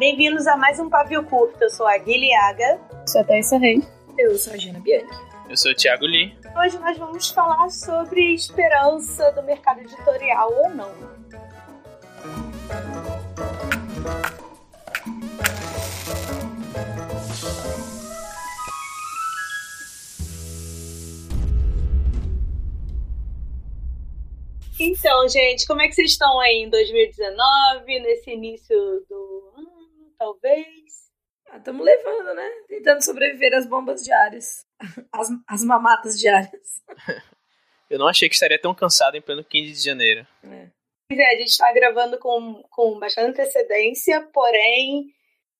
Bem-vindos a mais um Pavio Curto. Eu sou a Guilhaga. Sou a Thaisa Reis. Eu sou a Gina Bianchi. Eu sou o Thiago Lee. Hoje nós vamos falar sobre esperança do mercado editorial ou não. Então, gente, como é que vocês estão aí em 2019, nesse início do ano, talvez? Estamos ah, levando, né? Tentando sobreviver às bombas diárias. As, as mamatas diárias. Eu não achei que estaria tão cansado em pleno 15 de janeiro. É. é, a gente está gravando com, com bastante antecedência, porém,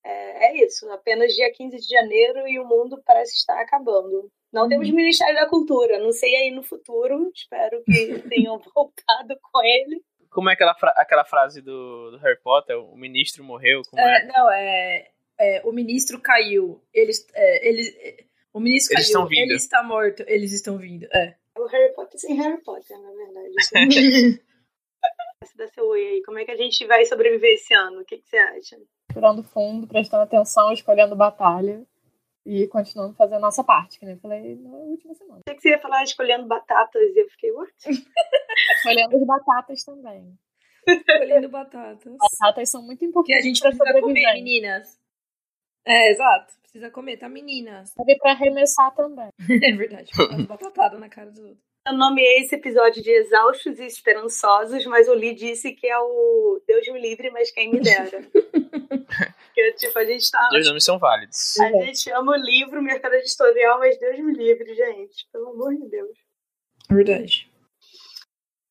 é, é, isso. Apenas dia 15 de janeiro e o mundo parece estar acabando. Não temos uhum. Ministério da Cultura. Não sei aí no futuro. Espero que tenham voltado com ele. Como é aquela, fra aquela frase do, do, Harry Potter? O ministro morreu? É, é? Não, é, é, O ministro caiu. Eles. É, eles é, o ministro eles caiu. Ele está morto. Eles estão vindo. É. O Harry Potter sem Harry Potter, na verdade. Dá seu oi aí. Como é que a gente vai sobreviver esse ano? O que, que você acha? Tirando fundo, prestando atenção, escolhendo batalha e continuando fazendo a nossa parte, que nem eu falei na última semana. Achei que você ia falar escolhendo batatas e eu fiquei, what? escolhendo as batatas também. Escolhendo batatas. Batatas são muito importantes. Que a gente precisa comer, meninas. É, exato. Precisa comer, tá, meninas? Deve pra arremessar também. é verdade. Batatada na cara do outro. Eu nomeei esse episódio de Exaustos e Esperançosos, mas o Lee disse que é o Deus me livre, mas quem me dera. Porque, tipo, a gente tá. Dois nomes são válidos. A gente ama o livro, o mercado editorial, mas Deus me livre, gente. Pelo amor de Deus. Verdade.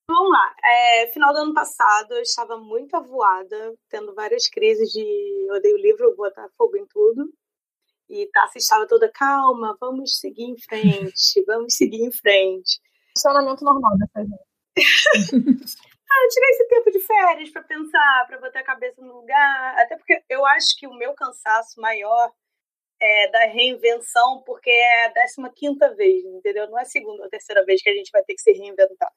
Vamos lá. É, final do ano passado, eu estava muito avoada, tendo várias crises de odeio o livro, vou botar fogo em tudo. E Tassi estava toda calma, vamos seguir em frente, vamos seguir em frente. Funcionamento normal dessa gente. ah, eu tirei esse tempo de férias para pensar, para botar a cabeça no lugar. Até porque eu acho que o meu cansaço maior é da reinvenção, porque é a 15 vez, entendeu? Não é a segunda ou terceira vez que a gente vai ter que se reinventar.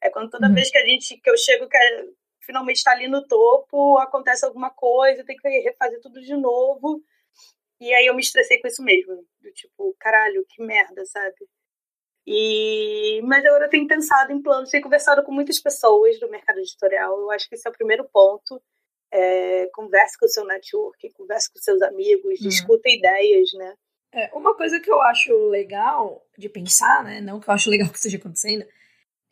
É quando toda uhum. vez que a gente que eu chego que é, finalmente está ali no topo, acontece alguma coisa, tem que refazer tudo de novo. E aí eu me estressei com isso mesmo. Do tipo, caralho, que merda, sabe? E, mas agora eu tenho pensado em planos, tenho conversado com muitas pessoas do mercado editorial. Eu acho que esse é o primeiro ponto. É, converse com o seu network, converse com seus amigos, uhum. discuta ideias, né? É, uma coisa que eu acho legal de pensar, né? Não que eu acho legal que esteja acontecendo,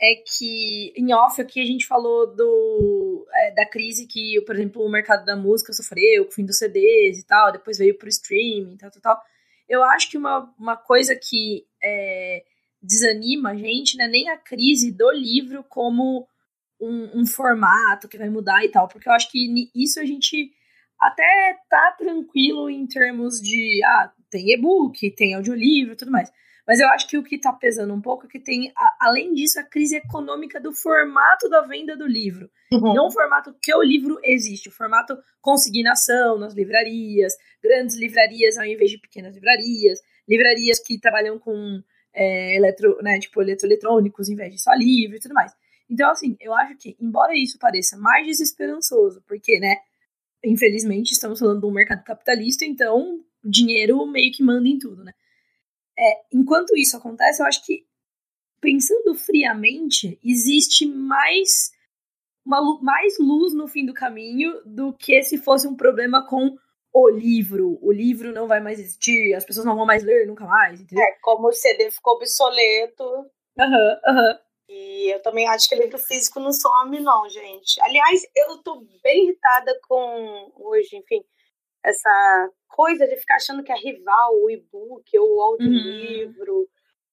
é que em off aqui a gente falou do, é, da crise que, por exemplo, o mercado da música sofreu, com o fim dos CDs e tal, depois veio pro streaming, tal, tal, tal. Eu acho que uma, uma coisa que é, desanima a gente, né? Nem a crise do livro como um, um, formato que vai mudar e tal, porque eu acho que isso a gente até tá tranquilo em termos de ah, tem e-book, tem audiolivro e tudo mais. Mas eu acho que o que tá pesando um pouco é que tem, a, além disso, a crise econômica do formato da venda do livro. Uhum. Não o formato que o livro existe, o formato consignação nas livrarias, grandes livrarias ao invés de pequenas livrarias, livrarias que trabalham com é, eletro, né, tipo, eletroeletrônicos em vez de só livro e tudo mais. Então, assim, eu acho que, embora isso pareça mais desesperançoso, porque, né, infelizmente estamos falando de um mercado capitalista, então dinheiro meio que manda em tudo, né? É, enquanto isso acontece, eu acho que, pensando friamente, existe mais, uma, mais luz no fim do caminho do que se fosse um problema com o livro, o livro não vai mais existir, as pessoas não vão mais ler nunca mais, entendeu? É, como o CD ficou obsoleto. Aham, uhum, aham. Uhum. E eu também acho que livro físico não some, não, gente. Aliás, eu tô bem irritada com hoje, enfim, essa coisa de ficar achando que é rival o e-book ou o audiolivro. Uhum.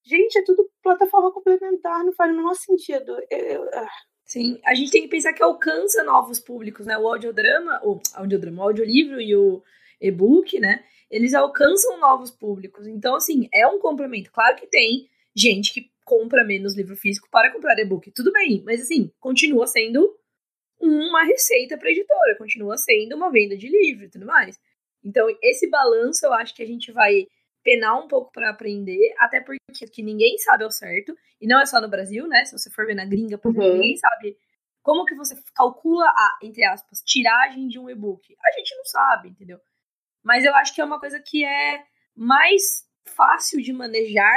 Gente, é tudo plataforma complementar, não faz o menor sentido. Eu, eu, ah. Sim, a gente tem que pensar que alcança novos públicos, né? O audiodrama, o audiodrama, o audiolivro e o e-book, né? Eles alcançam novos públicos. Então, assim, é um complemento. Claro que tem gente que compra menos livro físico para comprar e-book. Tudo bem, mas assim, continua sendo uma receita para editora, continua sendo uma venda de livro e tudo mais. Então, esse balanço eu acho que a gente vai penar um pouco para aprender, até porque que ninguém sabe ao certo, e não é só no Brasil, né? Se você for ver na gringa, por exemplo, uhum. ninguém sabe como que você calcula a, entre aspas, tiragem de um e-book? A gente não sabe, entendeu? Mas eu acho que é uma coisa que é mais fácil de manejar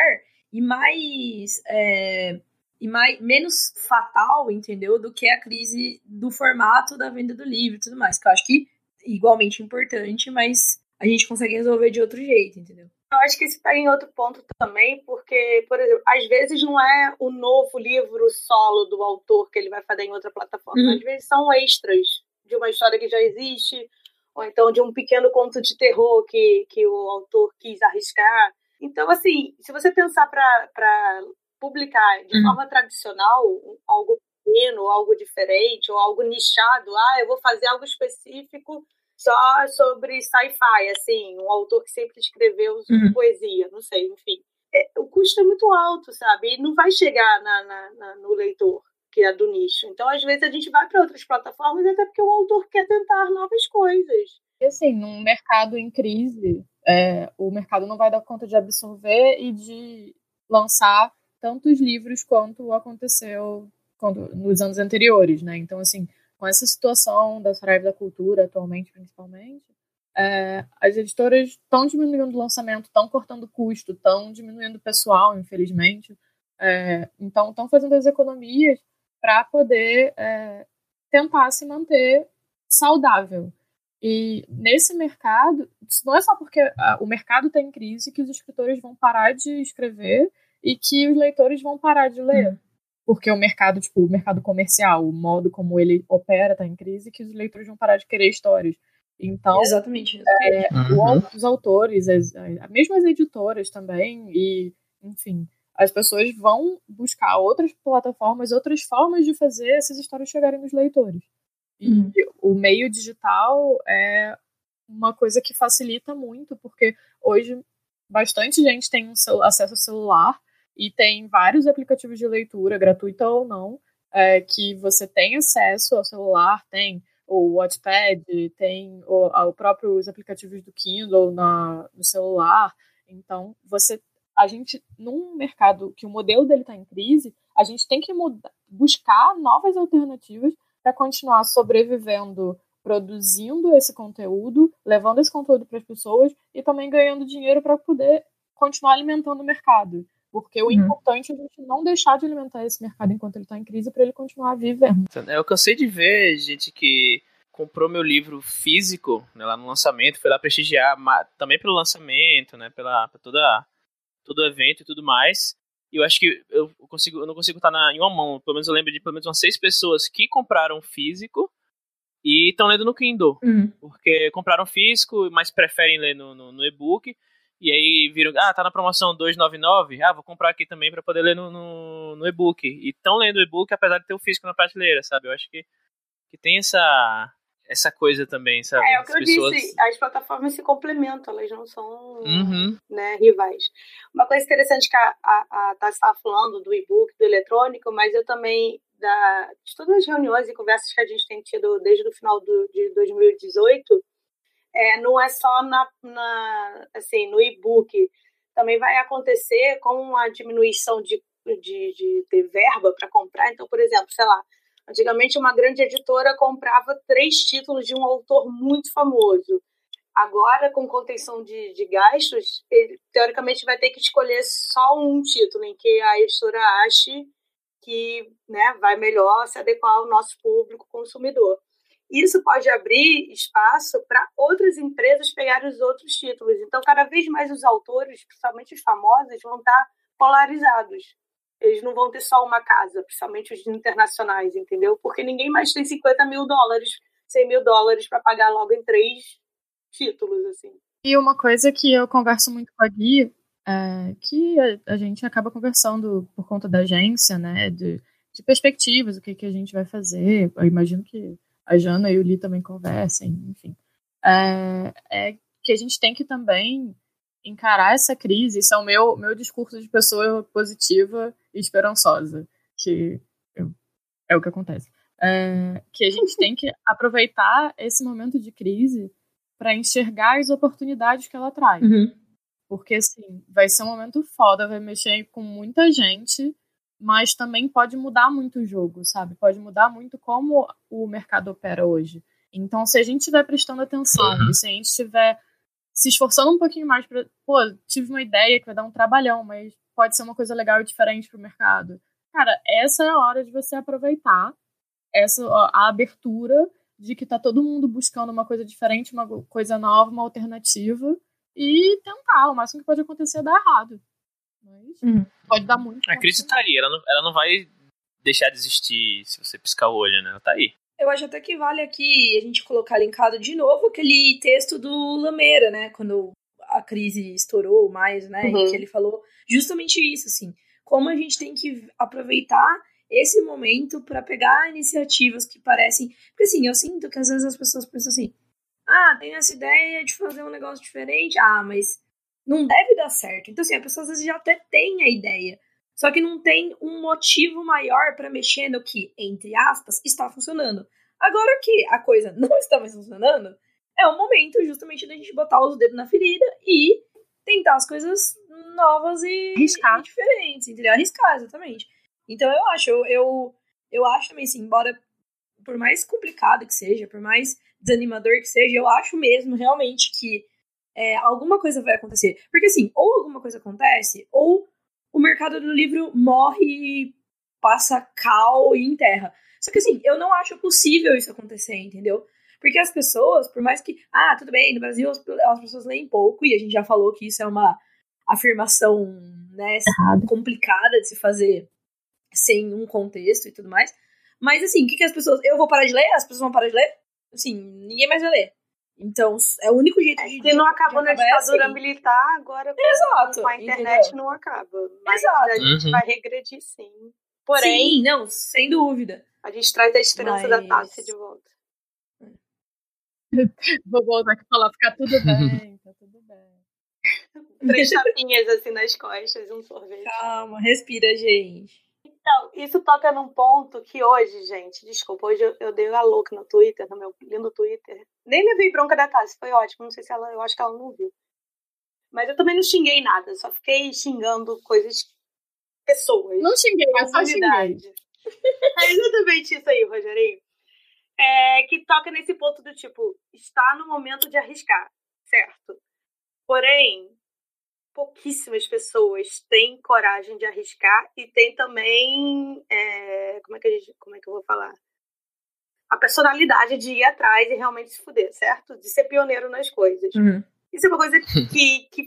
e mais. É, e mais, menos fatal, entendeu? Do que a crise do formato da venda do livro e tudo mais. Que eu acho que igualmente importante, mas a gente consegue resolver de outro jeito, entendeu? Eu acho que isso pega em outro ponto também, porque, por exemplo, às vezes não é o novo livro solo do autor que ele vai fazer em outra plataforma. Uhum. Às vezes são extras de uma história que já existe, ou então de um pequeno conto de terror que, que o autor quis arriscar. Então, assim, se você pensar para publicar de uhum. forma tradicional algo pequeno, algo diferente, ou algo nichado, ah, eu vou fazer algo específico só sobre sci-fi, assim, um autor que sempre escreveu uhum. poesia, não sei, enfim. É, o custo é muito alto, sabe? E não vai chegar na, na, na, no leitor, que é do nicho. Então, às vezes, a gente vai para outras plataformas até porque o autor quer tentar novas coisas. E assim, num mercado em crise, é, o mercado não vai dar conta de absorver e de lançar tantos livros quanto aconteceu quando, nos anos anteriores, né? Então, assim, com essa situação da Saraiva da Cultura, atualmente, principalmente, é, as editoras estão diminuindo o lançamento, estão cortando custo, estão diminuindo o pessoal, infelizmente. É, então, estão fazendo as economias para poder é, tentar se manter saudável. E nesse mercado, não é só porque o mercado está em crise que os escritores vão parar de escrever e que os leitores vão parar de ler. Hum. Porque o mercado, tipo, o mercado comercial, o modo como ele opera está em crise, que os leitores vão parar de querer histórias. Então, exatamente. É, uhum. os autores, as, as, mesmo as editoras também, e, enfim, as pessoas vão buscar outras plataformas, outras formas de fazer essas histórias chegarem nos leitores. Uhum. E o meio digital é uma coisa que facilita muito, porque hoje bastante gente tem um acesso ao celular e tem vários aplicativos de leitura, gratuita ou não, é, que você tem acesso ao celular, tem o Watchpad, tem o, o próprios aplicativos do Kindle na, no celular. Então, você a gente, num mercado que o modelo dele está em crise, a gente tem que mudar, buscar novas alternativas para continuar sobrevivendo, produzindo esse conteúdo, levando esse conteúdo para as pessoas e também ganhando dinheiro para poder continuar alimentando o mercado. Porque o uhum. importante é a gente não deixar de alimentar esse mercado enquanto ele está em crise para ele continuar vivendo. Eu cansei de ver gente que comprou meu livro físico né, lá no lançamento, foi lá prestigiar, também pelo lançamento, né, pela, toda, todo o evento e tudo mais. E eu acho que eu, consigo, eu não consigo estar na, em uma mão. Pelo menos eu lembro de pelo menos umas seis pessoas que compraram físico e estão lendo no Kindle. Uhum. Porque compraram físico, mas preferem ler no, no, no e-book. E aí viram, ah, tá na promoção 299, ah, vou comprar aqui também para poder ler no, no, no e-book. E estão lendo o e-book apesar de ter o físico na prateleira, sabe? Eu acho que, que tem essa essa coisa também, sabe? É, é o que as eu pessoas... disse, as plataformas se complementam, elas não são uhum. né, rivais. Uma coisa interessante que a, a, a Tassi estava falando do e-book, do eletrônico, mas eu também, da, de todas as reuniões e conversas que a gente tem tido desde o final do, de 2018, é, não é só na, na assim, no e-book, também vai acontecer com a diminuição de, de, de verba para comprar. Então, por exemplo, sei lá, Antigamente, uma grande editora comprava três títulos de um autor muito famoso. Agora, com contenção de, de gastos, ele, teoricamente vai ter que escolher só um título em que a editora ache que né, vai melhor se adequar ao nosso público consumidor. Isso pode abrir espaço para outras empresas pegarem os outros títulos. Então, cada vez mais os autores, principalmente os famosos, vão estar polarizados eles não vão ter só uma casa, principalmente os internacionais, entendeu? Porque ninguém mais tem 50 mil dólares, 100 mil dólares para pagar logo em três títulos, assim. E uma coisa que eu converso muito com a Gui, é que a, a gente acaba conversando por conta da agência, né, de, de perspectivas, o que, que a gente vai fazer. Eu imagino que a Jana e o Li também conversem, enfim. É, é que a gente tem que também encarar essa crise, isso é o meu, meu discurso de pessoa positiva e esperançosa, que eu, é o que acontece. É, que a gente tem que aproveitar esse momento de crise para enxergar as oportunidades que ela traz. Uhum. Porque, assim, vai ser um momento foda, vai mexer com muita gente mas também pode mudar muito o jogo, sabe? Pode mudar muito como o mercado opera hoje. Então, se a gente estiver prestando atenção uhum. se a gente estiver se esforçando um pouquinho mais para, pô, tive uma ideia que vai dar um trabalhão, mas pode ser uma coisa legal e diferente para o mercado. Cara, essa é a hora de você aproveitar essa a abertura de que tá todo mundo buscando uma coisa diferente, uma coisa nova, uma alternativa e tentar. O máximo que pode acontecer é dar errado. Mas uhum. pode dar muito. A crise tá aí, ela não, ela não vai deixar de existir se você piscar o olho, né? Ela tá aí. Eu acho até que vale aqui a gente colocar linkado de novo aquele texto do Lameira, né? Quando a crise estourou mais, né? Uhum. que ele falou justamente isso, assim. Como a gente tem que aproveitar esse momento para pegar iniciativas que parecem. Porque assim, eu sinto que às vezes as pessoas pensam assim: ah, tem essa ideia de fazer um negócio diferente, ah, mas não deve dar certo. Então, assim, a pessoa às vezes já até tem a ideia. Só que não tem um motivo maior para mexer no que, entre aspas, está funcionando. Agora que a coisa não está mais funcionando, é o momento justamente da gente botar os dedos na ferida e tentar as coisas novas e, e diferentes, entendeu? Arriscar, exatamente. Então eu acho, eu, eu, eu acho também assim, embora por mais complicado que seja, por mais desanimador que seja, eu acho mesmo realmente que é, alguma coisa vai acontecer. Porque assim, ou alguma coisa acontece, ou o mercado do livro morre, passa cal e enterra. Só que assim, eu não acho possível isso acontecer, entendeu? Porque as pessoas, por mais que, ah, tudo bem, no Brasil as, as pessoas leem pouco, e a gente já falou que isso é uma afirmação, né, Errado. complicada de se fazer sem um contexto e tudo mais. Mas assim, o que, que as pessoas. Eu vou parar de ler? As pessoas vão parar de ler? Assim, ninguém mais vai ler. Então, é o único jeito de. Se não acabou na ditadura assim. militar, agora com, Exato, com a internet entendeu? não acaba. Mas Exato. a gente uhum. vai regredir sim. Porém. Sim, não, sem dúvida. A gente traz a esperança mas... da Tássia de volta. Vou voltar aqui e falar, ficar tudo bem, tá tudo bem. Três chapinhas assim nas costas, um sorvete. Calma, respira, gente. Então, isso toca num ponto que hoje, gente, desculpa, hoje eu, eu dei a louca no Twitter, no meu lindo Twitter. Nem levei bronca da Tassi, foi ótimo. Não sei se ela, eu acho que ela não viu. Mas eu também não xinguei nada, só fiquei xingando coisas, pessoas. Não xinguei, eu só xinguei. É exatamente isso aí, Rogerinho. É, que toca nesse ponto do tipo, está no momento de arriscar, certo? Porém, pouquíssimas pessoas têm coragem de arriscar e tem também é, como é que a gente, como é que eu vou falar a personalidade de ir atrás e realmente se fuder, certo? De ser pioneiro nas coisas. Uhum. Isso é uma coisa que, que,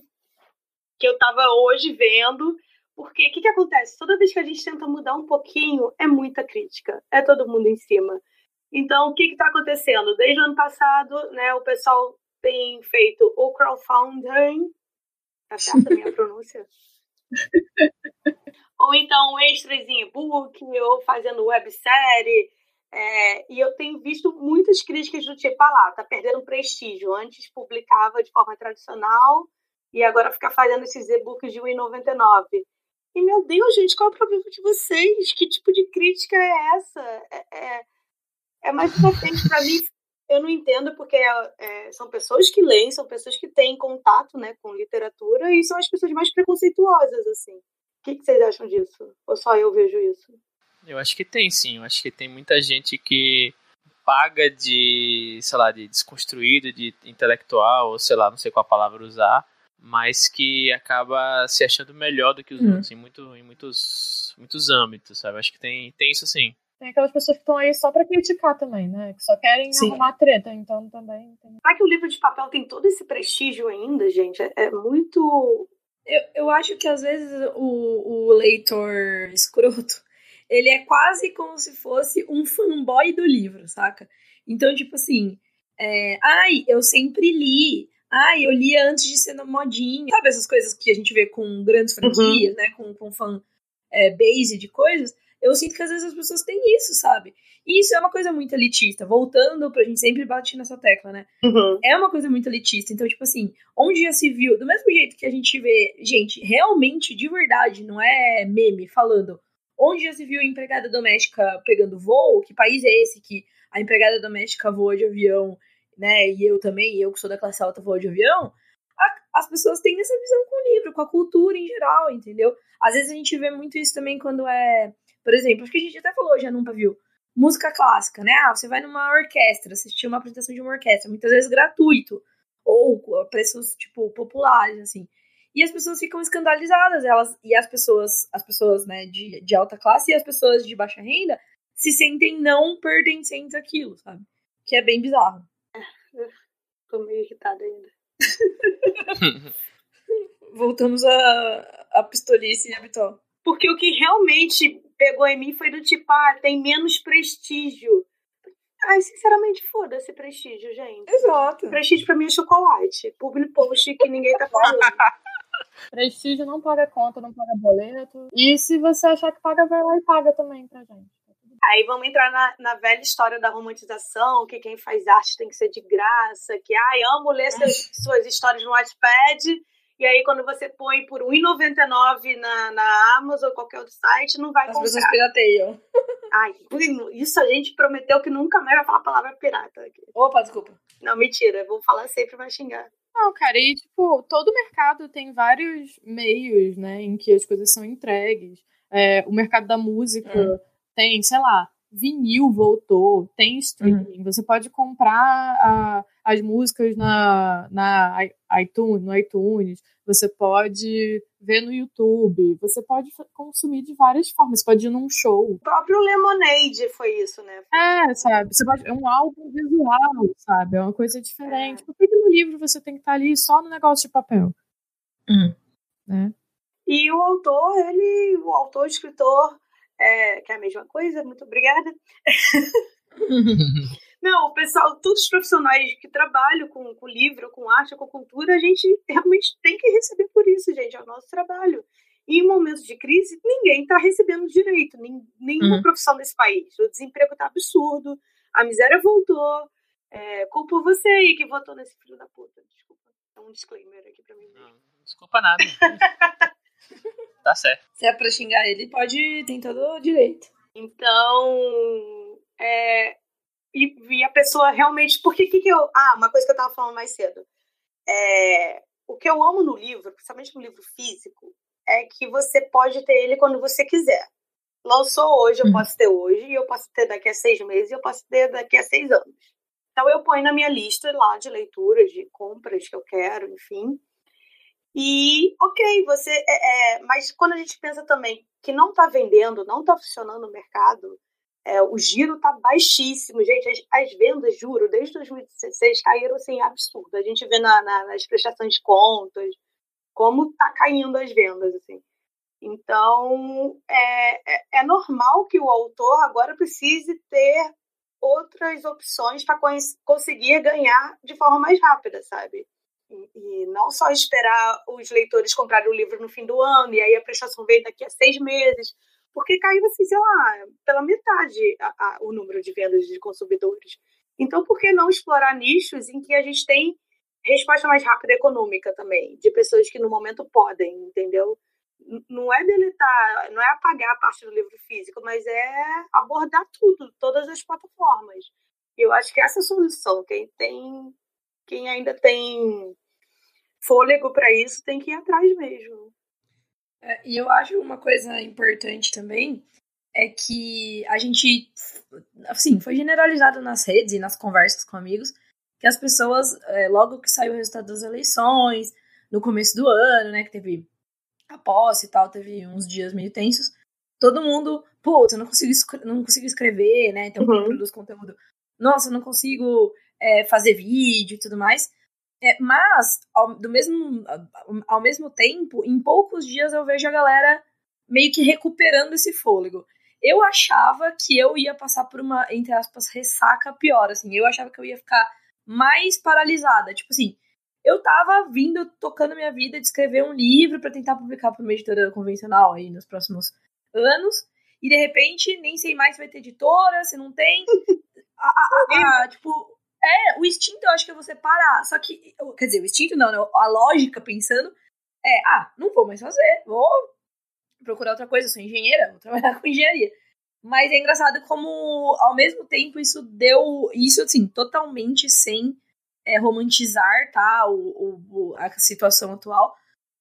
que eu tava hoje vendo, porque o que, que acontece? Toda vez que a gente tenta mudar um pouquinho, é muita crítica, é todo mundo em cima. Então, o que está acontecendo? Desde o ano passado, né, o pessoal tem feito o crowdfunding, Tá certa a minha pronúncia? ou então extras em e-book, ou fazendo websérie. É, e eu tenho visto muitas críticas do tipo, ah lá, tá perdendo prestígio. Antes publicava de forma tradicional e agora fica fazendo esses e-books de R$1,99. E, meu Deus, gente, qual é o problema de vocês? Que tipo de crítica é essa? É, é, é mais importante para mim eu não entendo porque é, são pessoas que leem, são pessoas que têm contato né, com literatura e são as pessoas mais preconceituosas, assim. O que, que vocês acham disso? Ou só eu vejo isso? Eu acho que tem, sim. Eu acho que tem muita gente que paga de, sei lá, de desconstruído, de intelectual, ou sei lá, não sei qual palavra usar, mas que acaba se achando melhor do que os uhum. outros em, muito, em muitos, muitos âmbitos, sabe? Acho que tem, tem isso sim. Tem aquelas pessoas que estão aí só para criticar também, né? Que só querem Sim. arrumar treta, então também. Tem... Será que o livro de papel tem todo esse prestígio ainda, gente? É, é muito. Eu, eu acho que às vezes o, o leitor escroto ele é quase como se fosse um fanboy do livro, saca? Então, tipo assim, é, ai, eu sempre li. Ai, eu li antes de ser no modinho. Sabe essas coisas que a gente vê com grandes uhum. franquias, uhum. né? Com, com fan é, base de coisas eu sinto que às vezes as pessoas têm isso, sabe? E isso é uma coisa muito elitista. Voltando pra gente sempre bater nessa tecla, né? Uhum. É uma coisa muito elitista. Então, tipo assim, onde já se viu, do mesmo jeito que a gente vê, gente, realmente, de verdade, não é meme falando, onde já se viu a empregada doméstica pegando voo, que país é esse que a empregada doméstica voa de avião, né? E eu também, eu que sou da classe alta, voo de avião. as pessoas têm essa visão com o livro, com a cultura em geral, entendeu? Às vezes a gente vê muito isso também quando é, por exemplo, acho que a gente até falou já num pavio, música clássica, né? Ah, você vai numa orquestra, assistir uma apresentação de uma orquestra, muitas vezes gratuito, ou a preços, tipo, populares, assim. E as pessoas ficam escandalizadas, elas, e as pessoas, as pessoas, né, de, de alta classe e as pessoas de baixa renda se sentem não pertencentes àquilo, sabe? Que é bem bizarro. Tô meio irritada ainda. Voltamos à, à pistolice habitual. Porque o que realmente pegou em mim foi do tipo, ah, tem menos prestígio. Ai, sinceramente, foda-se prestígio, gente. Exato. Prestígio pra mim é chocolate. Public post que ninguém tá falando. Prestígio não paga conta, não paga boleto. E se você achar que paga, vai lá e paga também pra gente. Aí vamos entrar na, na, velha história da romantização, que quem faz arte tem que ser de graça, que ai, amo ler seus, suas histórias no Wattpad, e aí quando você põe por R$1,99 na, na Amazon ou qualquer outro site, não vai As comprar. As pessoas pirateiam. Ai, isso a gente prometeu que nunca mais vai falar a palavra pirata aqui. Opa, desculpa. Não, mentira, vou falar sempre, vai xingar. Não, cara, e tipo, todo mercado tem vários meios, né, em que as coisas são entregues. É, o mercado da música... Hum tem, sei lá, vinil voltou, tem streaming, uhum. você pode comprar a, as músicas na, na iTunes, no iTunes, você pode ver no YouTube, você pode consumir de várias formas, você pode ir num show. O próprio Lemonade foi isso, né? É, sabe? Você pode, é um álbum visual, sabe? É uma coisa diferente. É. Por que no livro você tem que estar ali só no negócio de papel? Uhum. Né? E o autor, ele, o autor, o escritor, é, que é a mesma coisa, muito obrigada. Não, o pessoal, todos os profissionais que trabalham com, com livro, com arte, com cultura, a gente realmente tem que receber por isso, gente, é o nosso trabalho. E em momentos de crise, ninguém está recebendo direito, nem, nenhuma uhum. profissão desse país. O desemprego está absurdo, a miséria voltou. É, culpo você aí que votou nesse filho da puta. Desculpa. É um disclaimer aqui pra mim. Não, desculpa nada. Tá certo. Se é pra xingar ele, pode, tem todo o direito. Então, é, e, e, a pessoa realmente. Porque que, que eu. Ah, uma coisa que eu tava falando mais cedo. É, o que eu amo no livro, principalmente no livro físico, é que você pode ter ele quando você quiser. Lançou hoje, eu uhum. posso ter hoje, e eu posso ter daqui a seis meses, e eu posso ter daqui a seis anos. Então eu ponho na minha lista lá de leituras, de compras que eu quero, enfim. E, ok, você. É, é, mas quando a gente pensa também que não está vendendo, não está funcionando o mercado, é, o giro está baixíssimo. Gente, as, as, vendas, juro, desde 2016 caíram assim, absurdo. A gente vê na, na, nas prestações de contas como está caindo as vendas. assim. Então, é, é, é normal que o autor agora precise ter outras opções para conseguir ganhar de forma mais rápida, sabe? E, não só esperar os leitores comprarem o livro no fim do ano, e aí a prestação vem daqui a seis meses, porque caiu, assim, sei lá, pela metade a, a, o número de vendas de consumidores. Então, por que não explorar nichos em que a gente tem resposta mais rápida econômica também, de pessoas que no momento podem, entendeu? Não é deletar, não é apagar a parte do livro físico, mas é abordar tudo, todas as plataformas. Eu acho que essa é a solução. Quem tem, quem ainda tem fôlego para isso, tem que ir atrás mesmo. É, e eu acho uma coisa importante também é que a gente, assim, foi generalizado nas redes e nas conversas com amigos que as pessoas, é, logo que saiu o resultado das eleições, no começo do ano, né, que teve a posse e tal, teve uns dias meio tensos, todo mundo, putz, eu não consigo, não consigo escrever, né, então uhum. quem produz conteúdo, nossa, eu não consigo é, fazer vídeo e tudo mais. É, mas, ao, do mesmo, ao mesmo tempo, em poucos dias eu vejo a galera meio que recuperando esse fôlego. Eu achava que eu ia passar por uma, entre aspas, ressaca pior, assim. Eu achava que eu ia ficar mais paralisada. Tipo assim, eu tava vindo, tocando minha vida de escrever um livro para tentar publicar para uma editora convencional aí nos próximos anos. E de repente, nem sei mais se vai ter editora, se não tem. a, a, a, tipo, é, o instinto eu acho que é você parar. Só que, quer dizer, o instinto não, né? A lógica pensando é, ah, não vou mais fazer, vou procurar outra coisa, eu sou engenheira, vou trabalhar com engenharia. Mas é engraçado como, ao mesmo tempo, isso deu. Isso, assim, totalmente sem é, romantizar, tá, o, o, a situação atual,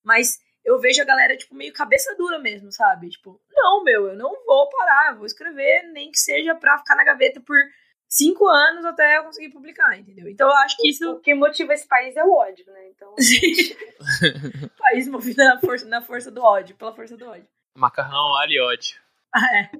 mas eu vejo a galera, tipo, meio cabeça dura mesmo, sabe? Tipo, não, meu, eu não vou parar, vou escrever, nem que seja pra ficar na gaveta por cinco anos até eu conseguir publicar, entendeu? Então eu acho que isso. O que motiva esse país é o ódio, né? Então. país movido na força, na força do ódio, pela força do ódio. Macarrão, alho e ódio. Ah, é.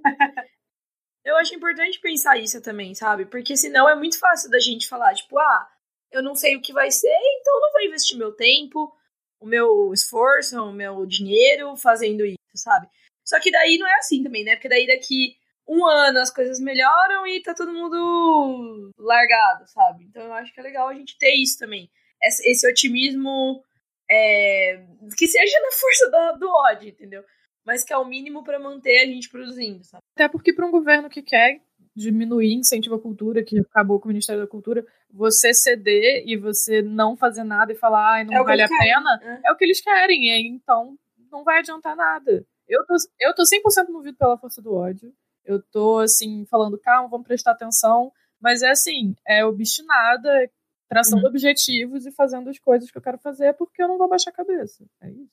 eu acho importante pensar isso também, sabe? Porque senão é muito fácil da gente falar, tipo, ah, eu não sei o que vai ser, então eu não vou investir meu tempo, o meu esforço, o meu dinheiro fazendo isso, sabe? Só que daí não é assim também, né? Porque daí daqui um ano as coisas melhoram e tá todo mundo largado, sabe? Então eu acho que é legal a gente ter isso também. Esse, esse otimismo é, que seja na força do, do ódio, entendeu? Mas que é o mínimo para manter a gente produzindo, sabe? Até porque para um governo que quer diminuir incentivo à cultura, que acabou com o Ministério da Cultura, você ceder e você não fazer nada e falar, ai, não é vale a pena, é. é. o que eles querem, então não vai adiantar nada. Eu tô, eu tô 100% movido pela força do ódio. Eu tô, assim, falando, calma, vamos prestar atenção. Mas é assim, é obstinada, traçando uhum. objetivos e fazendo as coisas que eu quero fazer porque eu não vou baixar a cabeça. É isso.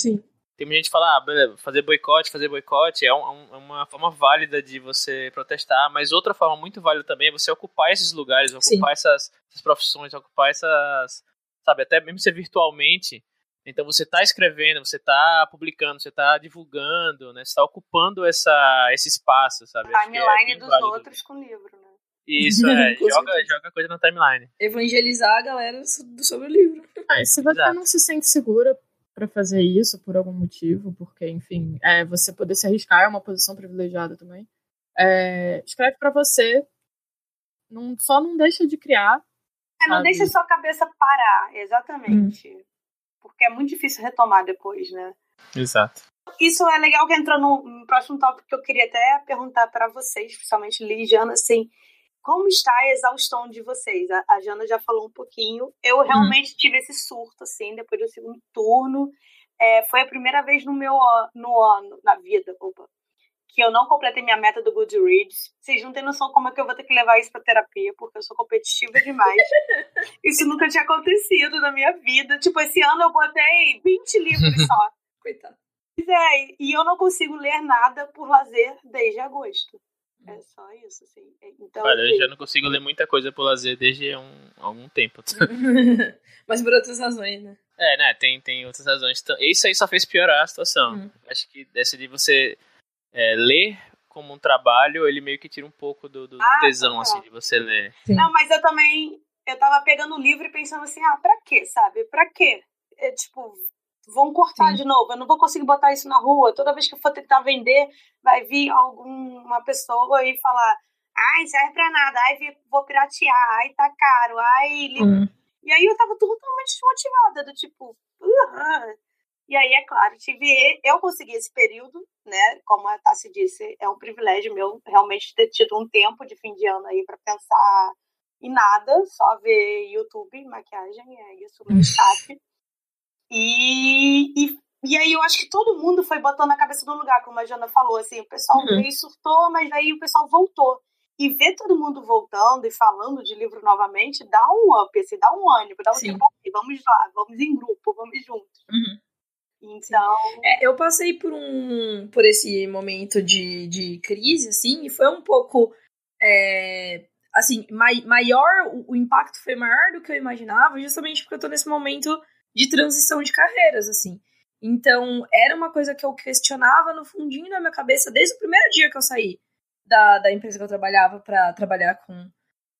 Sim. Tem muita gente que fala, ah, beleza, fazer boicote, fazer boicote é, um, é uma forma válida de você protestar, mas outra forma muito válida também é você ocupar esses lugares, ocupar essas, essas, profissões, ocupar essas, sabe, até mesmo ser virtualmente, então você está escrevendo, você está publicando, você está divulgando, né? Você está ocupando essa, esse espaço, sabe? É timeline é dos válido. outros com livro, né? Isso, é. joga, joga coisa na timeline. Evangelizar a galera sobre o livro. Ah, se você Exato. não se sente segura para fazer isso por algum motivo, porque, enfim, é, você poder se arriscar é uma posição privilegiada também. É, escreve para você. Não, só não deixa de criar. É, não deixa sua cabeça parar, exatamente. Hum porque é muito difícil retomar depois, né? Exato. Isso é legal que entrou no próximo tópico que eu queria até perguntar para vocês, principalmente Li e Jana, assim, como está a exaustão de vocês? A, a Jana já falou um pouquinho. Eu uhum. realmente tive esse surto, assim, depois do segundo turno. É, foi a primeira vez no meu no ano, na vida, opa, que eu não completei minha meta do Goodreads. Vocês não têm noção como é que eu vou ter que levar isso pra terapia, porque eu sou competitiva demais. isso nunca tinha acontecido na minha vida. Tipo, esse ano eu botei 20 livros só. Coitado. É, e eu não consigo ler nada por lazer desde agosto. É só isso, assim. Então, Olha, eu assim já não consigo ler muita coisa por lazer desde um, algum tempo. Mas por outras razões, né? É, né? Tem, tem outras razões. Então, isso aí só fez piorar a situação. Hum. Acho que dessa de você é, ler como um trabalho, ele meio que tira um pouco do, do ah, tesão, tá. assim, de você ler. Sim. Não, mas eu também, eu tava pegando o livro e pensando assim, ah, pra quê, sabe? Pra quê? É, tipo, vão cortar Sim. de novo, eu não vou conseguir botar isso na rua. Toda vez que eu for tentar vender, vai vir alguma pessoa e falar, ai, serve pra nada, ai, vou piratear, ai, tá caro, ai... Hum. E aí eu tava totalmente desmotivada, do tipo, uh, e aí, é claro, tive, eu consegui esse período, né? Como a Tassi disse, é um privilégio meu realmente ter tido um tempo de fim de ano aí para pensar em nada, só ver YouTube, maquiagem, é isso, meu escape. E, e, e aí eu acho que todo mundo foi botando a cabeça no lugar, como a Jana falou, assim, o pessoal uhum. meio surtou, mas aí o pessoal voltou. E ver todo mundo voltando e falando de livro novamente dá um up, assim, dá um ânimo, dá um tipo, vamos lá, vamos em grupo, vamos juntos. Uhum. Então. É, eu passei por um. por esse momento de, de crise, assim, e foi um pouco. É, assim, mai, maior. O, o, impacto foi maior do que eu imaginava, justamente porque eu tô nesse momento de transição de carreiras, assim. Então, era uma coisa que eu questionava no fundinho da minha cabeça desde o primeiro dia que eu saí da, da empresa que eu trabalhava para trabalhar com,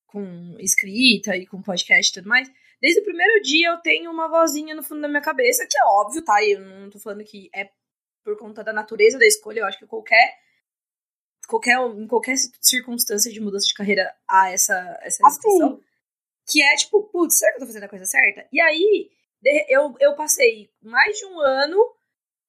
com escrita e com podcast e tudo mais desde o primeiro dia eu tenho uma vozinha no fundo da minha cabeça, que é óbvio, tá? Eu não tô falando que é por conta da natureza da escolha, eu acho que qualquer qualquer em qualquer circunstância de mudança de carreira há essa essa assim. que é tipo, putz, será que eu tô fazendo a coisa certa? E aí eu, eu passei mais de um ano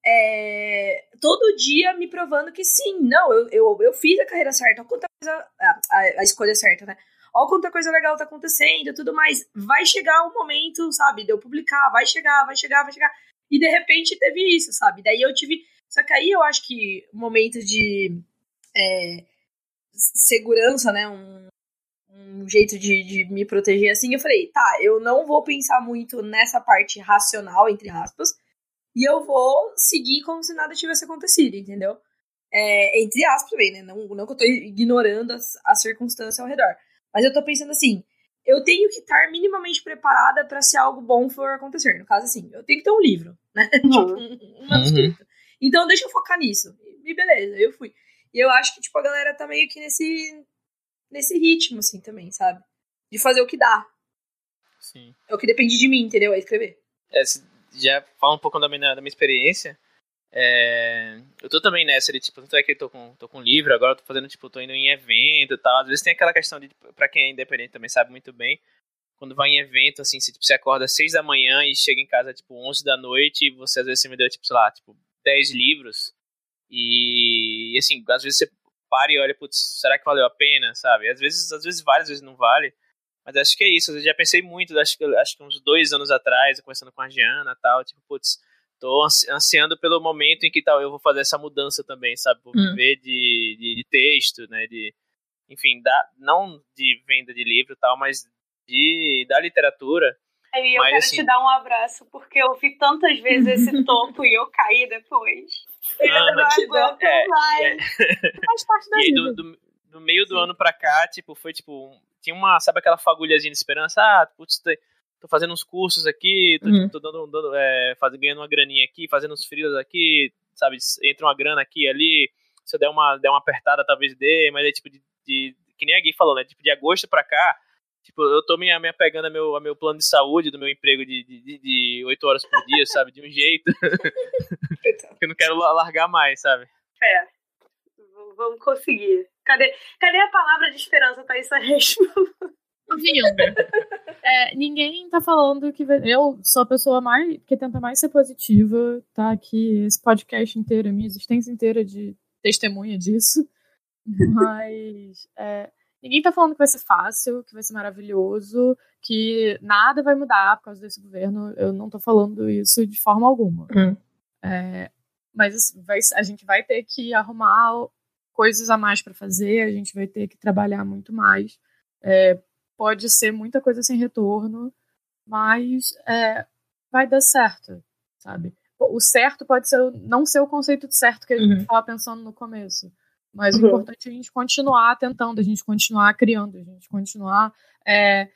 é, todo dia me provando que sim, não, eu, eu, eu fiz a carreira certa, a, a, a escolha certa, né? Ó quanta coisa legal tá acontecendo, tudo mais. Vai chegar um momento, sabe, de eu publicar, vai chegar, vai chegar, vai chegar. E de repente teve isso, sabe? Daí eu tive. Só que aí eu acho que o momento de é, segurança, né? Um, um um jeito de, de me proteger assim. Eu falei, tá, eu não vou pensar muito nessa parte racional, entre aspas, e eu vou seguir como se nada tivesse acontecido, entendeu? É, entre aspas também, né? Não, não que eu tô ignorando as, as circunstâncias ao redor. Mas eu tô pensando assim, eu tenho que estar minimamente preparada para se algo bom for acontecer. No caso, assim, eu tenho que ter um livro, né? Uhum. tipo, um, um manuscrito. Uhum. Então, deixa eu focar nisso. E beleza, eu fui. E eu acho que, tipo, a galera tá meio que nesse, nesse ritmo, assim, também, sabe? De fazer o que dá. Sim. É o que depende de mim, entendeu? É escrever. É, já fala um pouco da minha, da minha experiência. É, eu tô também nessa de, tipo, tanto é que eu tô com, tô com livro, agora eu tô fazendo, tipo, tô indo em evento e tal. Às vezes tem aquela questão de, tipo, pra quem é independente também sabe muito bem, quando vai em evento, assim, se, tipo, você acorda às 6 da manhã e chega em casa, tipo, 11 da noite e você, às vezes, você me deu, tipo, sei lá, tipo, 10 livros e, assim, às vezes você para e olha, putz, será que valeu a pena, sabe? Às vezes, às vezes várias vezes não vale, mas acho que é isso. Eu já pensei muito, acho que, acho que uns dois anos atrás, conversando com a Giana e tal, tipo, putz, tô ansiando pelo momento em que tal eu vou fazer essa mudança também, sabe? Vou hum. viver de, de, de, texto, né? De, enfim, da, não de venda de livro e tal, mas de, da literatura. E eu mas, quero assim, te dar um abraço, porque eu vi tantas vezes esse topo e eu caí depois. Eu ah, não aguento é, mais. É. Faz parte da e vida. Do, do, do meio do Sim. ano pra cá, tipo, foi tipo. Tinha uma, sabe aquela fagulhazinha de esperança? Ah, putz, tô fazendo uns cursos aqui, tô, uhum. tô dando, dando é, fazendo, ganhando uma graninha aqui, fazendo uns frios aqui, sabe? Entra uma grana aqui e ali. Se eu der uma, der uma apertada, talvez dê, mas é tipo de, de que nem a Gui falou, né? Tipo, de agosto pra cá, tipo, eu tô me, me apegando a meu, a meu plano de saúde, do meu emprego de, de, de 8 horas por dia, sabe? De um jeito. que eu não quero largar mais, sabe? É. Vamos conseguir. Cadê, cadê a palavra de esperança, Thaís Resmo? Vindo. É, ninguém tá falando que. Eu sou a pessoa mais que tenta mais ser positiva, tá? Aqui, esse podcast inteiro, a minha existência inteira de testemunha disso. Mas. É, ninguém tá falando que vai ser fácil, que vai ser maravilhoso, que nada vai mudar por causa desse governo. Eu não tô falando isso de forma alguma. Hum. É, mas vai, a gente vai ter que arrumar coisas a mais para fazer, a gente vai ter que trabalhar muito mais. É, pode ser muita coisa sem retorno, mas é, vai dar certo, sabe? O certo pode ser não ser o conceito de certo que a gente estava uhum. pensando no começo, mas uhum. o importante é a gente continuar tentando, a gente continuar criando, a gente continuar é,